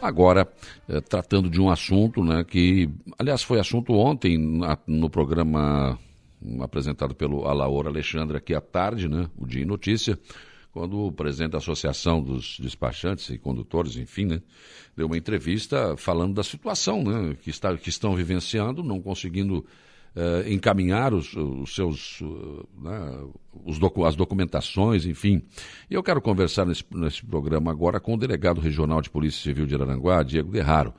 Agora, eh, tratando de um assunto né, que, aliás, foi assunto ontem na, no programa apresentado pelo Alaor Alexandre aqui à tarde, né, o Dia em Notícia, quando o presidente da Associação dos Despachantes e Condutores, enfim, né, deu uma entrevista falando da situação né, que, está, que estão vivenciando, não conseguindo uh, encaminhar os, os seus, uh, né, os docu as documentações, enfim. E eu quero conversar nesse, nesse programa agora com o delegado regional de Polícia Civil de Araranguá, Diego Derraro.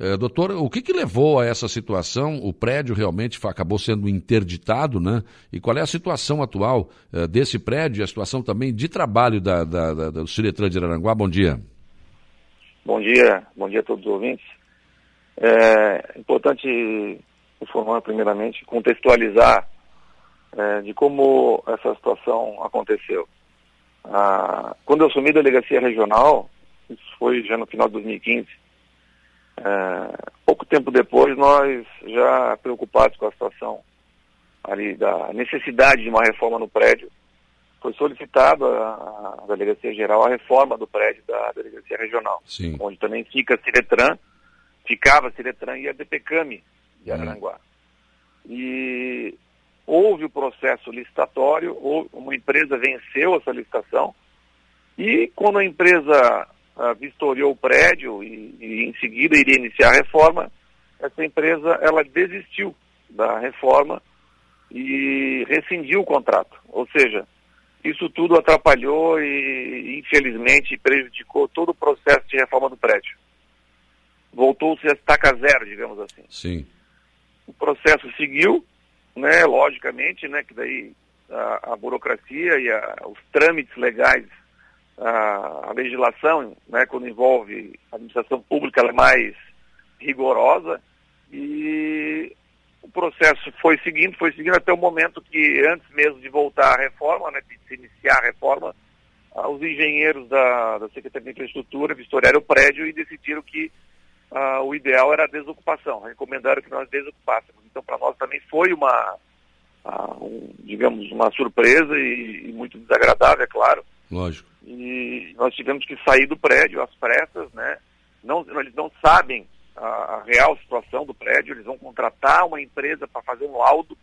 É, doutor, o que, que, levou a essa situação? O prédio realmente acabou sendo interditado, né? E qual é a situação atual é, desse prédio e a situação também de trabalho da, da, da, do Ciretran de Araranguá? Bom dia. Bom dia, bom dia a todos os ouvintes. É importante informar primeiramente, contextualizar é, de como essa situação aconteceu. Ah, quando eu assumi a delegacia regional, isso foi já no final de 2015, é, pouco tempo depois, nós já preocupados com a situação ali da necessidade de uma reforma no prédio, foi solicitado à Delegacia Geral a reforma do prédio da Delegacia Regional, Sim. onde também fica a Ciretran, ficava a Ciretran e a DPCAMI de. Araranguá. Hum. E houve o processo licitatório, uma empresa venceu essa licitação, e quando a empresa uh, vistoriou o prédio e, e, em seguida iria iniciar a reforma, essa empresa ela desistiu da reforma e rescindiu o contrato. Ou seja, isso tudo atrapalhou e infelizmente prejudicou todo o processo de reforma do prédio. Voltou-se a estaca zero, digamos assim. Sim. O processo seguiu, né, logicamente, né, que daí a, a burocracia e a, os trâmites legais a, a legislação, né, quando envolve a administração pública, ela é mais rigorosa. E o processo foi seguindo, foi seguindo até o momento que, antes mesmo de voltar à reforma, né, de se iniciar a reforma, os engenheiros da, da Secretaria de Infraestrutura vistoriaram o prédio e decidiram que ah, o ideal era a desocupação, recomendaram que nós desocupássemos. Então, para nós também foi uma, ah, um, digamos, uma surpresa e, e muito desagradável, é claro, Lógico. E nós tivemos que sair do prédio às pressas, né? Não, eles não sabem a, a real situação do prédio, eles vão contratar uma empresa para fazer um laudo,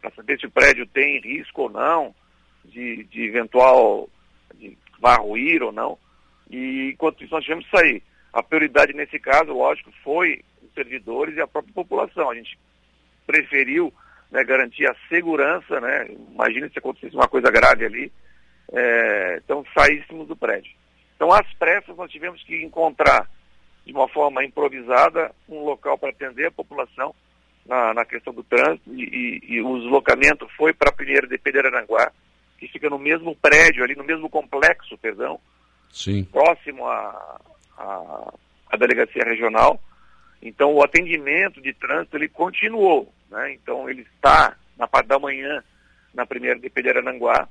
para saber se o prédio tem risco ou não, de, de eventual, de vá ruir ou não. E enquanto isso nós tivemos que sair. A prioridade nesse caso, lógico, foi os servidores e a própria população. A gente preferiu né, garantir a segurança, né? Imagina se acontecesse uma coisa grave ali, é, então saíssemos do prédio. Então, às pressas, nós tivemos que encontrar, de uma forma improvisada, um local para atender a população na, na questão do trânsito e, e, e o deslocamento foi para a primeira de Pederaranguá, que fica no mesmo prédio, ali no mesmo complexo, perdão, Sim. próximo à, à, à delegacia regional. Então, o atendimento de trânsito, ele continuou, né? Então, ele está na parte da manhã na primeira de Pederaranguá,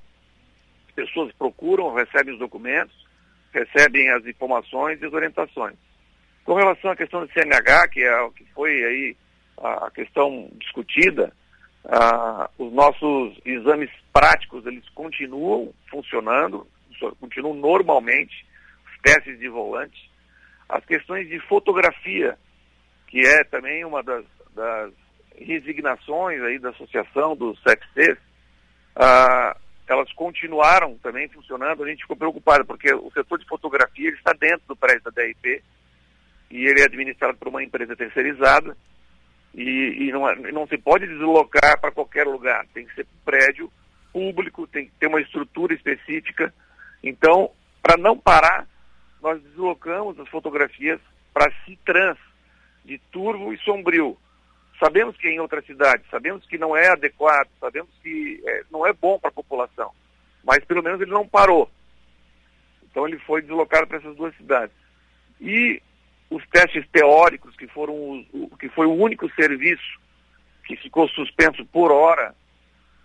pessoas procuram, recebem os documentos, recebem as informações e as orientações. Com relação à questão do CNH, que é o que foi aí a questão discutida, os nossos exames práticos eles continuam funcionando, continuam normalmente, os testes de volante. As questões de fotografia, que é também uma das, das resignações aí da associação dos CFCs, ah, elas continuaram também funcionando, a gente ficou preocupado, porque o setor de fotografia está dentro do prédio da DIP e ele é administrado por uma empresa terceirizada e, e não, não se pode deslocar para qualquer lugar, tem que ser prédio público, tem que ter uma estrutura específica. Então, para não parar, nós deslocamos as fotografias para Citrans, de Turvo e Sombrio, Sabemos que é em outras cidades, sabemos que não é adequado, sabemos que é, não é bom para a população, mas pelo menos ele não parou. Então ele foi deslocado para essas duas cidades. E os testes teóricos, que foram o, que foi o único serviço que ficou suspenso por hora,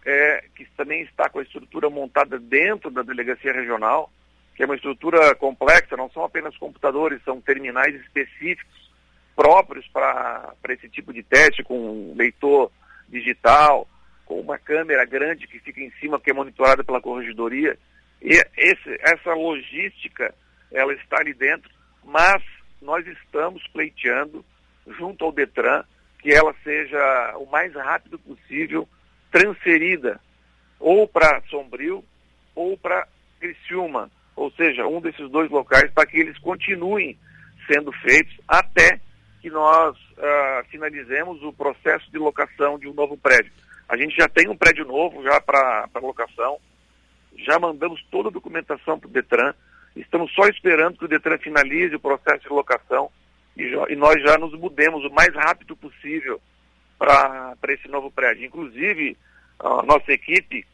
é, que também está com a estrutura montada dentro da delegacia regional, que é uma estrutura complexa, não são apenas computadores, são terminais específicos próprios para esse tipo de teste, com um leitor digital, com uma câmera grande que fica em cima, que é monitorada pela corregedoria. E esse, essa logística, ela está ali dentro, mas nós estamos pleiteando junto ao Detran que ela seja o mais rápido possível transferida ou para Sombrio ou para Criciúma, ou seja, um desses dois locais para que eles continuem sendo feitos até que nós uh, finalizemos o processo de locação de um novo prédio. A gente já tem um prédio novo já para locação, já mandamos toda a documentação para o Detran, estamos só esperando que o Detran finalize o processo de locação e, já, e nós já nos mudemos o mais rápido possível para esse novo prédio. Inclusive, a nossa equipe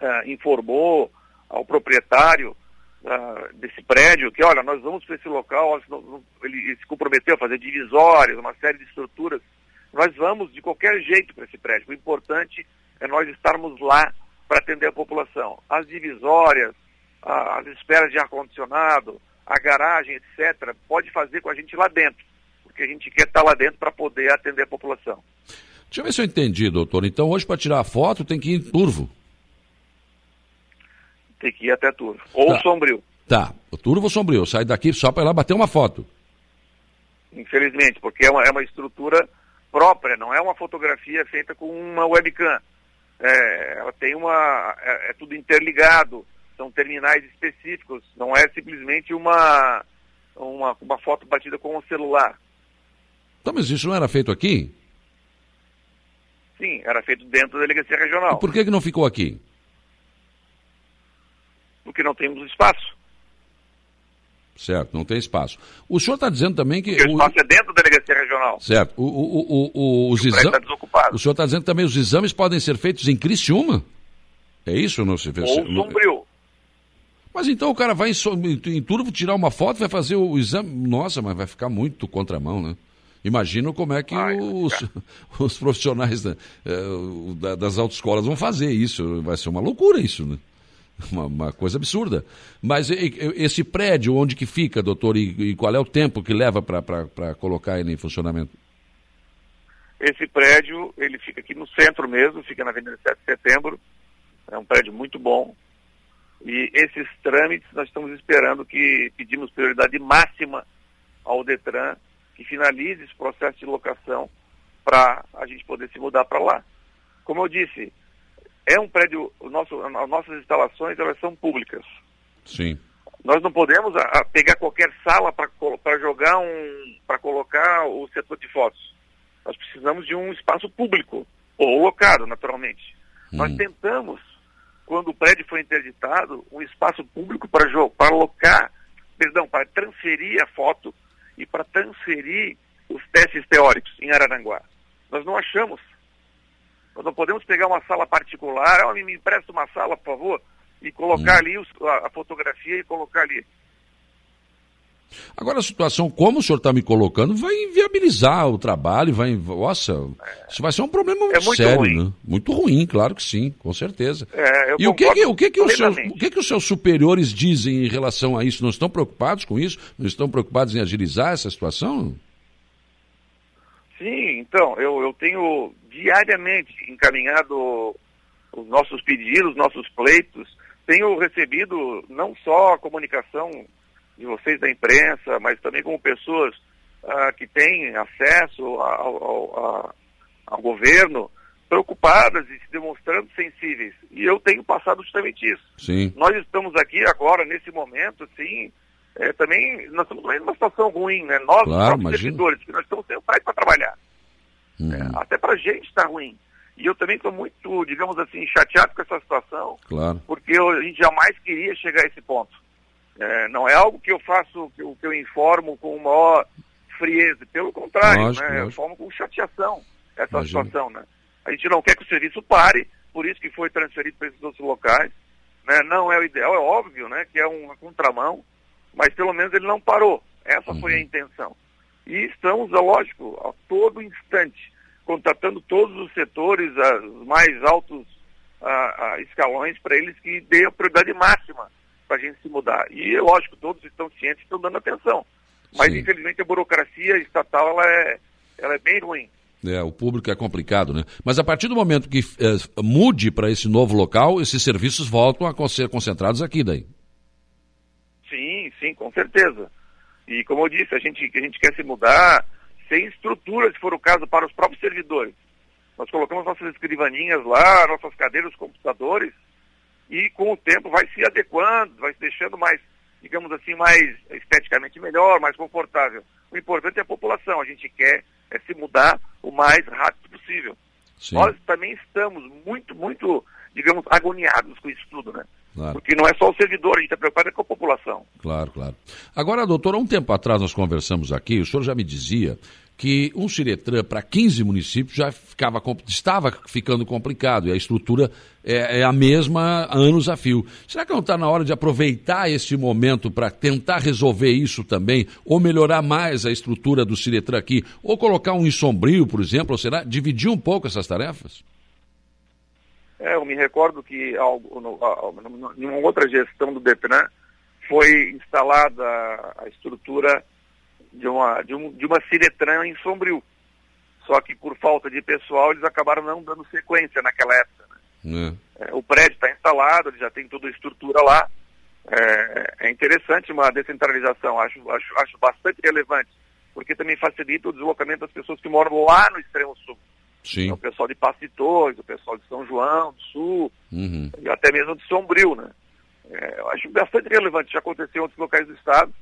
uh, informou ao proprietário uh, desse prédio que, olha, nós vamos para esse local, ele se comprometeu a fazer divisórias, uma série de estruturas. Nós vamos de qualquer jeito para esse prédio. O importante é nós estarmos lá para atender a população. As divisórias, as esperas de ar-condicionado, a garagem, etc., pode fazer com a gente lá dentro, porque a gente quer estar lá dentro para poder atender a população. Deixa eu ver se eu entendi, doutor. Então, hoje, para tirar a foto, tem que ir em Turvo. Tem que ir até Turvo. Ou tá. Sombrio. Tá. O Turvo ou Sombrio. Sai daqui só para ir lá bater uma foto. Infelizmente, porque é uma, é uma estrutura própria, não é uma fotografia feita com uma webcam. É, ela tem uma. É, é, tudo interligado, são terminais específicos, não é simplesmente uma, uma, uma foto batida com um celular. Então, mas isso não era feito aqui? Sim, era feito dentro da delegacia regional. E por que, que não ficou aqui? Porque não temos espaço. Certo, não tem espaço. O senhor está dizendo também que. Porque o espaço é dentro da delegacia regional. Certo. O, o, o, os exames. Tá o senhor está dizendo que também os exames podem ser feitos em Criciúma? É isso não se fez? Ou Sombrio. Mas então o cara vai em, em Turvo tirar uma foto, vai fazer o exame. Nossa, mas vai ficar muito contramão, né? Imagino como é que Ai, os, os, profissionais da, eh, das autoescolas vão fazer isso. Vai ser uma loucura isso, né? Uma, uma, coisa absurda. Mas esse prédio, onde que fica, doutor, e, e qual é o tempo que leva para colocar ele em funcionamento? Esse prédio, ele fica aqui no centro mesmo, fica na Avenida 7 de Setembro. É um prédio muito bom. E esses trâmites nós estamos esperando que pedimos prioridade máxima ao Detran que finalize esse processo de locação para a gente poder se mudar para lá. Como eu disse, é um prédio, o nosso, as nossas instalações elas são públicas. Sim. Nós não podemos a, a pegar qualquer sala para jogar um, para colocar o setor de fotos. Nós precisamos de um espaço público, ou locado, naturalmente. Hum. Nós tentamos, quando o prédio foi interditado, um espaço público para alocar, perdão, para transferir a foto e para transferir os testes teóricos em Araranguá. Nós não achamos. Nós não podemos pegar uma sala particular, oh, me empresta uma sala, por favor, e colocar hum. ali os, a, a fotografia e colocar ali. Agora, a situação como o senhor está me colocando vai inviabilizar o trabalho, vai. Nossa, isso vai ser um problema muito, é muito sério, ruim. né? Muito ruim, claro que sim, com certeza. É, e o que, que, o, que, que, os seus, o que, que os seus superiores dizem em relação a isso? Não estão preocupados com isso? Não estão preocupados em agilizar essa situação? Sim, então, eu, eu tenho diariamente encaminhado os nossos pedidos, nossos pleitos. Tenho recebido não só a comunicação de vocês da imprensa, mas também como pessoas ah, que têm acesso ao, ao, ao, governo, preocupadas e se demonstrando sensíveis. E eu tenho passado justamente isso. Sim. Nós estamos aqui agora, nesse momento, sim, é, também, nós estamos também numa situação ruim, né? Nós, claro, os servidores, que nós estamos sem praia para trabalhar. Uhum. É, até para a gente está ruim. E eu também estou muito, digamos assim, chateado com essa situação, claro. porque eu, a gente jamais queria chegar a esse ponto. É, não é algo que eu faço, que eu, que eu informo com maior frieza. Pelo contrário, lógico, né? eu informo com chateação essa Imagina. situação. Né? A gente não quer que o serviço pare, por isso que foi transferido para esses outros locais. Né? Não é o ideal, é óbvio né? que é uma contramão, mas pelo menos ele não parou. Essa uhum. foi a uhum. intenção. E estamos, é lógico, a todo instante, contatando todos os setores, os mais altos a, a escalões, para eles que dêem a prioridade máxima para a gente se mudar. E, lógico, todos estão cientes, estão dando atenção. Mas, Sim. infelizmente, a burocracia estatal ela é, ela é bem ruim. É, o público é complicado, né? Mas a partir do momento que é, mude para esse novo local, esses serviços voltam a ser concentrados aqui daí. Sim, sim, com certeza. E como eu disse, a gente, a gente quer se mudar sem estrutura, se for o caso, para os próprios servidores. Nós colocamos nossas escrivaninhas lá, nossas cadeiras, computadores, e com o tempo vai se adequando, vai se deixando mais, digamos assim, mais esteticamente melhor, mais confortável. O importante é a população, a gente quer é se mudar o mais rápido possível. Sim. Nós também estamos muito, muito, digamos, agoniados com isso tudo, né? Claro. Porque não é só o servidor, a gente está preocupado com a população. Claro, claro. Agora, doutor, há um tempo atrás nós conversamos aqui, o senhor já me dizia que um Ciretran para 15 municípios já ficava, estava ficando complicado e a estrutura é, é a mesma anos a fio. Será que não está na hora de aproveitar este momento para tentar resolver isso também, ou melhorar mais a estrutura do Ciretran aqui, ou colocar um em sombrio, por exemplo, ou será dividir um pouco essas tarefas? É, eu me recordo que em uma outra gestão do DEPNAN foi instalada a estrutura de uma, de, um, de uma Ciretran em Sombrio. Só que por falta de pessoal eles acabaram não dando sequência naquela época. Né? É. É, o prédio está instalado, ele já tem toda a estrutura lá. É, é, interessante uma descentralização, acho, acho, acho bastante relevante, porque também facilita o deslocamento das pessoas que moram lá no extremo sul. Sim. Então, o pessoal de Passo de Torres, o pessoal de São João, do Sul, uhum. e até mesmo de Sombrio, né? É, eu acho bastante relevante, já aconteceu em outros locais do Estado.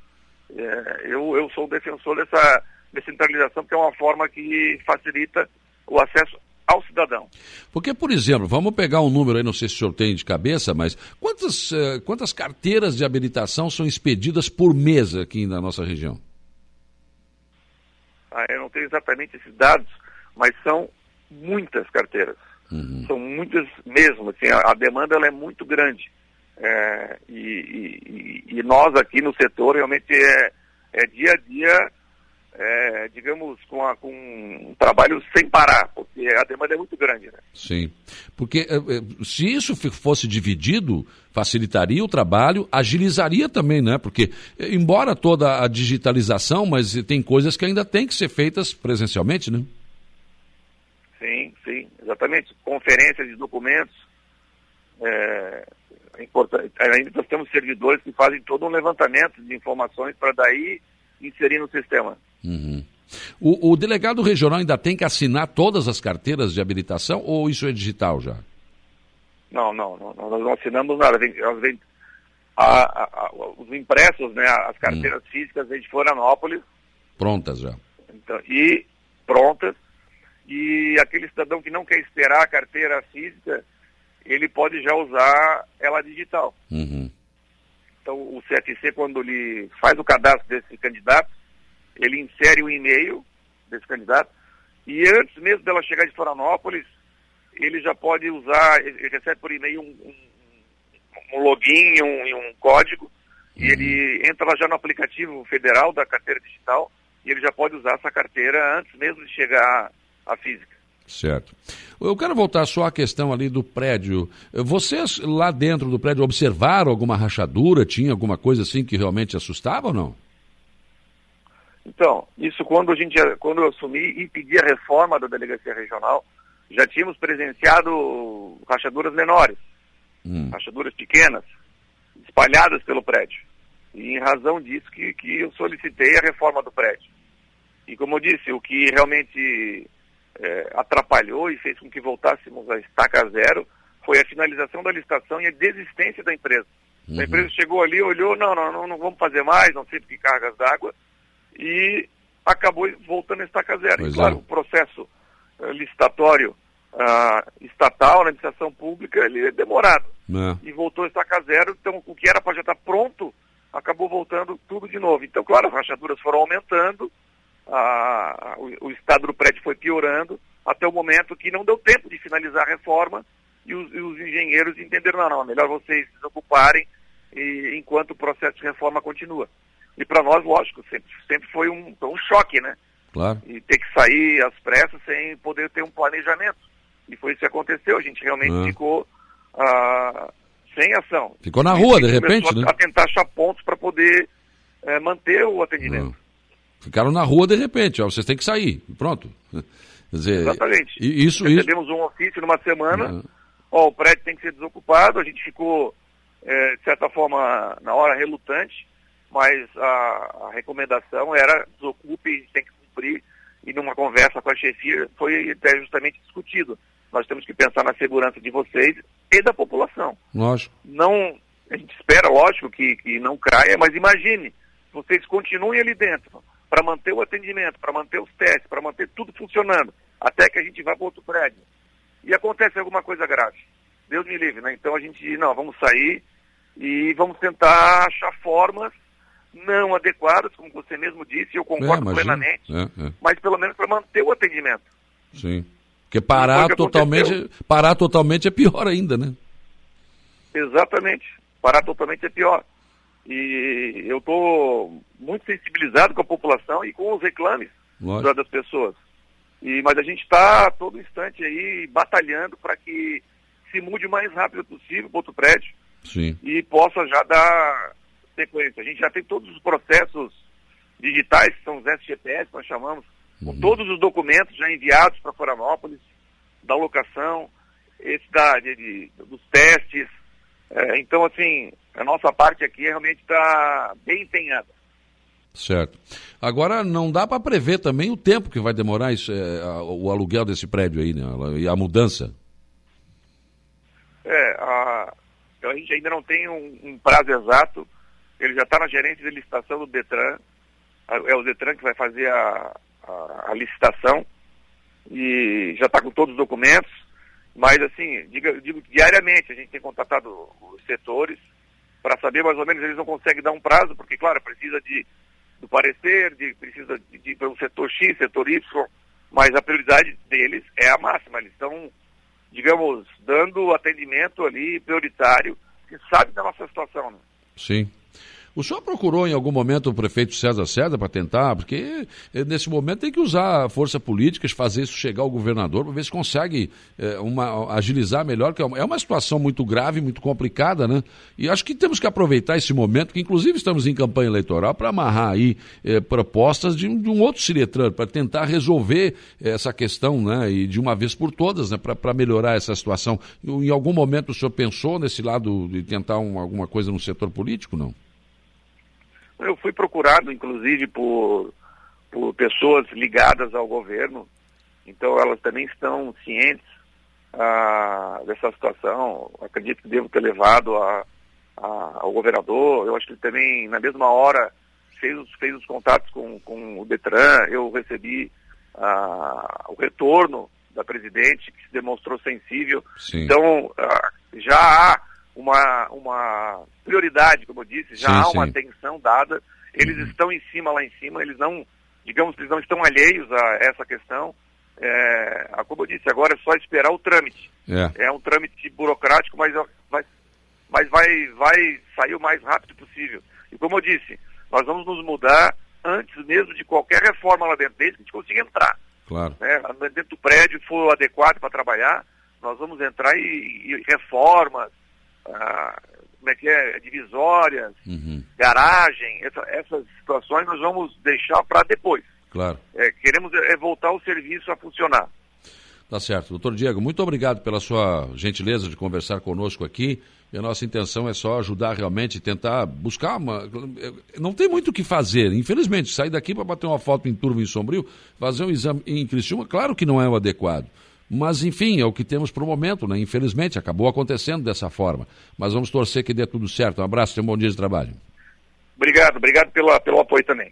É, eu, eu sou defensor dessa descentralização, porque é uma forma que facilita o acesso ao cidadão. Porque, por exemplo, vamos pegar um número aí, não sei se o senhor tem de cabeça, mas quantas, uh, quantas carteiras de habilitação são expedidas por mês aqui na nossa região? Ah, eu não tenho exatamente esses dados, mas são muitas carteiras. Uhum. São muitas mesmo, assim, a, a demanda ela é muito grande. É, e, e, e, nós aqui no setor realmente é, é dia a dia, é, digamos, com, a, com, um trabalho sem parar, porque a demanda é muito grande. Né? Sim, porque é, é, se isso fosse dividido, facilitaria o trabalho, agilizaria também, né? Porque, embora toda a digitalização, mas tem coisas que ainda têm que ser feitas presencialmente, né? Exatamente. Conferências de documentos. É, é. Ainda nós temos servidores que fazem todo um levantamento de informações para daí inserir no sistema. Uhum. O, o, delegado regional ainda tem que assinar todas as carteiras de habilitação ou isso é digital já? Não, não, não nós não assinamos nada. Vem, vem, a, a, a, os impressos, né, as carteiras hum. físicas vêm de Florianópolis. Prontas já. Então, e prontas e aquele cidadão que não quer esperar a carteira física, ele pode já usar ela digital. Uhum. Então, o CFC, quando ele faz o cadastro desse candidato, ele insere o e-mail desse candidato, e antes mesmo dela chegar de Florianópolis, ele já pode usar, ele recebe por e-mail um, um, um login e um, um, código, uhum. e ele entra lá já no aplicativo federal da carteira digital, e ele já pode usar essa carteira antes mesmo de chegar a física. Certo. Eu quero voltar só à questão ali do prédio. Vocês lá dentro do prédio observaram alguma rachadura? Tinha alguma coisa assim que realmente assustava ou não? Então, isso quando a gente, quando eu assumi e pedi a reforma da delegacia regional, já tínhamos presenciado rachaduras menores, hum. rachaduras pequenas, espalhadas pelo prédio. E em razão disso que, que eu solicitei a reforma do prédio. E como eu disse, o que realmente é, atrapalhou e fez com que voltássemos a estaca zero foi a finalização da licitação e a desistência da empresa. Uhum. A empresa chegou ali, olhou, não, não, não, não vamos fazer mais, não sei porque cargas d'água, e acabou voltando a estaca zero. Pois e, claro, é. o processo uh, licitatório uh, estatal na administração pública, ele é demorado. É. E voltou a estaca zero, então o que era para já estar pronto, acabou voltando tudo de novo. Então, claro, as rachaduras foram aumentando, a, o, o, estado do prédio foi piorando até o momento que não deu tempo de finalizar a reforma e os, e os engenheiros entenderam, não, não, é melhor vocês se ocuparem e, enquanto o processo de reforma continua. E para nós, lógico, sempre, sempre foi um, um choque, né? Claro. E ter que sair às pressas sem poder ter um planejamento. E foi isso que aconteceu, a gente realmente ah. ficou ah, sem ação. Ficou na rua, de repente, né? A tentar achar pontos para poder eh, manter o atendimento. Ficaram na rua de repente, ó, vocês têm que sair, pronto. Dizer, Exatamente. Isso, Recebemos isso... um ofício numa semana, ó, o prédio tem que ser desocupado, a gente ficou, é, de certa forma, na hora relutante, mas a, a recomendação era desocupe, tem que cumprir, e numa conversa com a chefia foi até justamente discutido. Nós temos que pensar na segurança de vocês e da população. Lógico. Não, a gente espera, lógico, que, que não caia, mas imagine, vocês continuem ali dentro para manter o atendimento, para manter os testes, para manter tudo funcionando, até que a gente vá para outro prédio. E acontece alguma coisa grave. Deus me livre, né? Então a gente, não, vamos sair e vamos tentar achar formas não adequadas, como você mesmo disse, eu concordo é, plenamente, é, é. mas pelo menos para manter o atendimento. Sim. Porque parar totalmente, parar totalmente é pior ainda, né? Exatamente. Parar totalmente é pior. E eu estou muito sensibilizado com a população e com os reclames Lógico. das pessoas. E, mas a gente está todo instante aí batalhando para que se mude o mais rápido possível para outro prédio Sim. e possa já dar sequência. A gente já tem todos os processos digitais, que são os SGPS, nós chamamos, com uhum. todos os documentos já enviados para Florianópolis, da locação, esse da, de, de dos testes. É, então, assim, a nossa parte aqui realmente está bem empenhada. Certo. Agora, não dá para prever também o tempo que vai demorar é, o aluguel desse prédio aí, né? E a mudança. É, a, a gente ainda não tem um, um prazo exato. Ele já está na gerência de licitação do Detran. É o Detran que vai fazer a, a, a licitação e já está com todos os documentos. Mas, assim, digo, digo, diariamente a gente tem contatado os setores para saber mais ou menos, eles não conseguem dar um prazo, porque, claro, precisa de, do parecer, de, precisa de, de, de um setor X, setor Y, mas a prioridade deles é a máxima. Eles estão, digamos, dando atendimento ali prioritário, que sabe da nossa situação. Né? Sim. O senhor procurou em algum momento o prefeito César César para tentar? Porque eh, nesse momento tem que usar a força política, fazer isso chegar ao governador para ver se consegue é, uma, agilizar melhor, que é, é uma situação muito grave, muito complicada, né? E acho que temos que aproveitar esse momento, que inclusive estamos em campanha eleitoral, para amarrar aí é, propostas de, de, um outro Ciretran, para tentar resolver essa questão, né? E de uma vez por todas, né? Para melhorar essa situação. Em algum momento o senhor pensou nesse lado de tentar um, alguma coisa no setor político, não? Eu fui procurado, inclusive, por, por pessoas ligadas ao governo, então elas também estão cientes ah, dessa situação. Acredito que devo ter levado a, a, ao governador. Eu acho que ele também, na mesma hora, fez os, fez os contatos com, com o Detran. Eu recebi ah, o retorno da presidente, que se demonstrou sensível. Sim. Então, ah, já há uma, uma prioridade, como eu disse, já sim, há uma sim. atenção dada, eles uhum. estão em cima, lá em cima, eles não, digamos, eles não estão alheios a essa questão. É, como eu disse, agora é só esperar o trâmite. É, é um trâmite burocrático, mas, mas, mas vai, vai sair o mais rápido possível. E como eu disse, nós vamos nos mudar antes mesmo de qualquer reforma lá dentro, desde que a gente consiga entrar. Claro. Né? Dentro do prédio for adequado para trabalhar, nós vamos entrar e, e reformas, ah, como é que é, divisórias, uhum. garagem, essa, essas situações nós vamos deixar para depois. Claro. É, queremos é, voltar o serviço a funcionar. Tá certo. Doutor Diego, muito obrigado pela sua gentileza de conversar conosco aqui. E a nossa intenção é só ajudar realmente, tentar buscar uma. Não tem muito o que fazer, infelizmente. Sair daqui para bater uma foto em turma em sombrio, fazer um exame em Criciúma, claro que não é o adequado. Mas, enfim, é o que temos para o momento, né? Infelizmente, acabou acontecendo dessa forma. Mas vamos torcer que dê tudo certo. Um abraço e um bom dia de trabalho. Obrigado, obrigado pelo, pelo apoio também.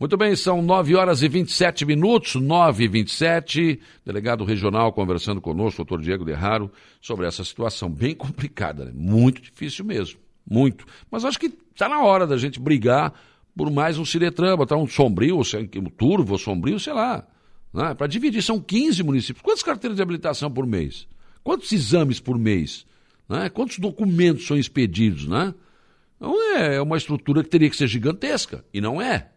Muito bem, são 9 horas e 27 minutos, 9 e 27. Delegado regional conversando conosco, doutor Diego Derraro, sobre essa situação bem complicada, né? muito difícil mesmo, muito. Mas acho que está na hora da gente brigar por mais um Ciretran, botar um sombrio, um turvo, sombrio, sei lá. Né? Para dividir, são 15 municípios. Quantas carteiras de habilitação por mês? Quantos exames por mês? Né? Quantos documentos são expedidos? Né? Então é uma estrutura que teria que ser gigantesca, e não é.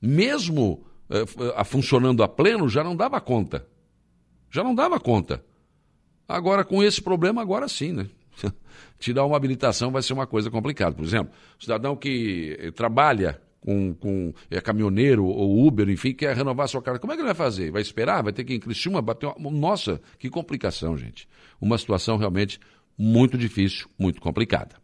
Mesmo é, funcionando a pleno, já não dava conta. Já não dava conta. Agora, com esse problema, agora sim, né? Tirar uma habilitação vai ser uma coisa complicada. Por exemplo, o cidadão que eh, trabalha com, com é, caminhoneiro ou Uber, enfim, quer renovar sua carta. Como é que ele vai fazer? Vai esperar? Vai ter que ir em Criciúma bater uma... Nossa, que complicação, gente. Uma situação realmente muito difícil, muito complicada.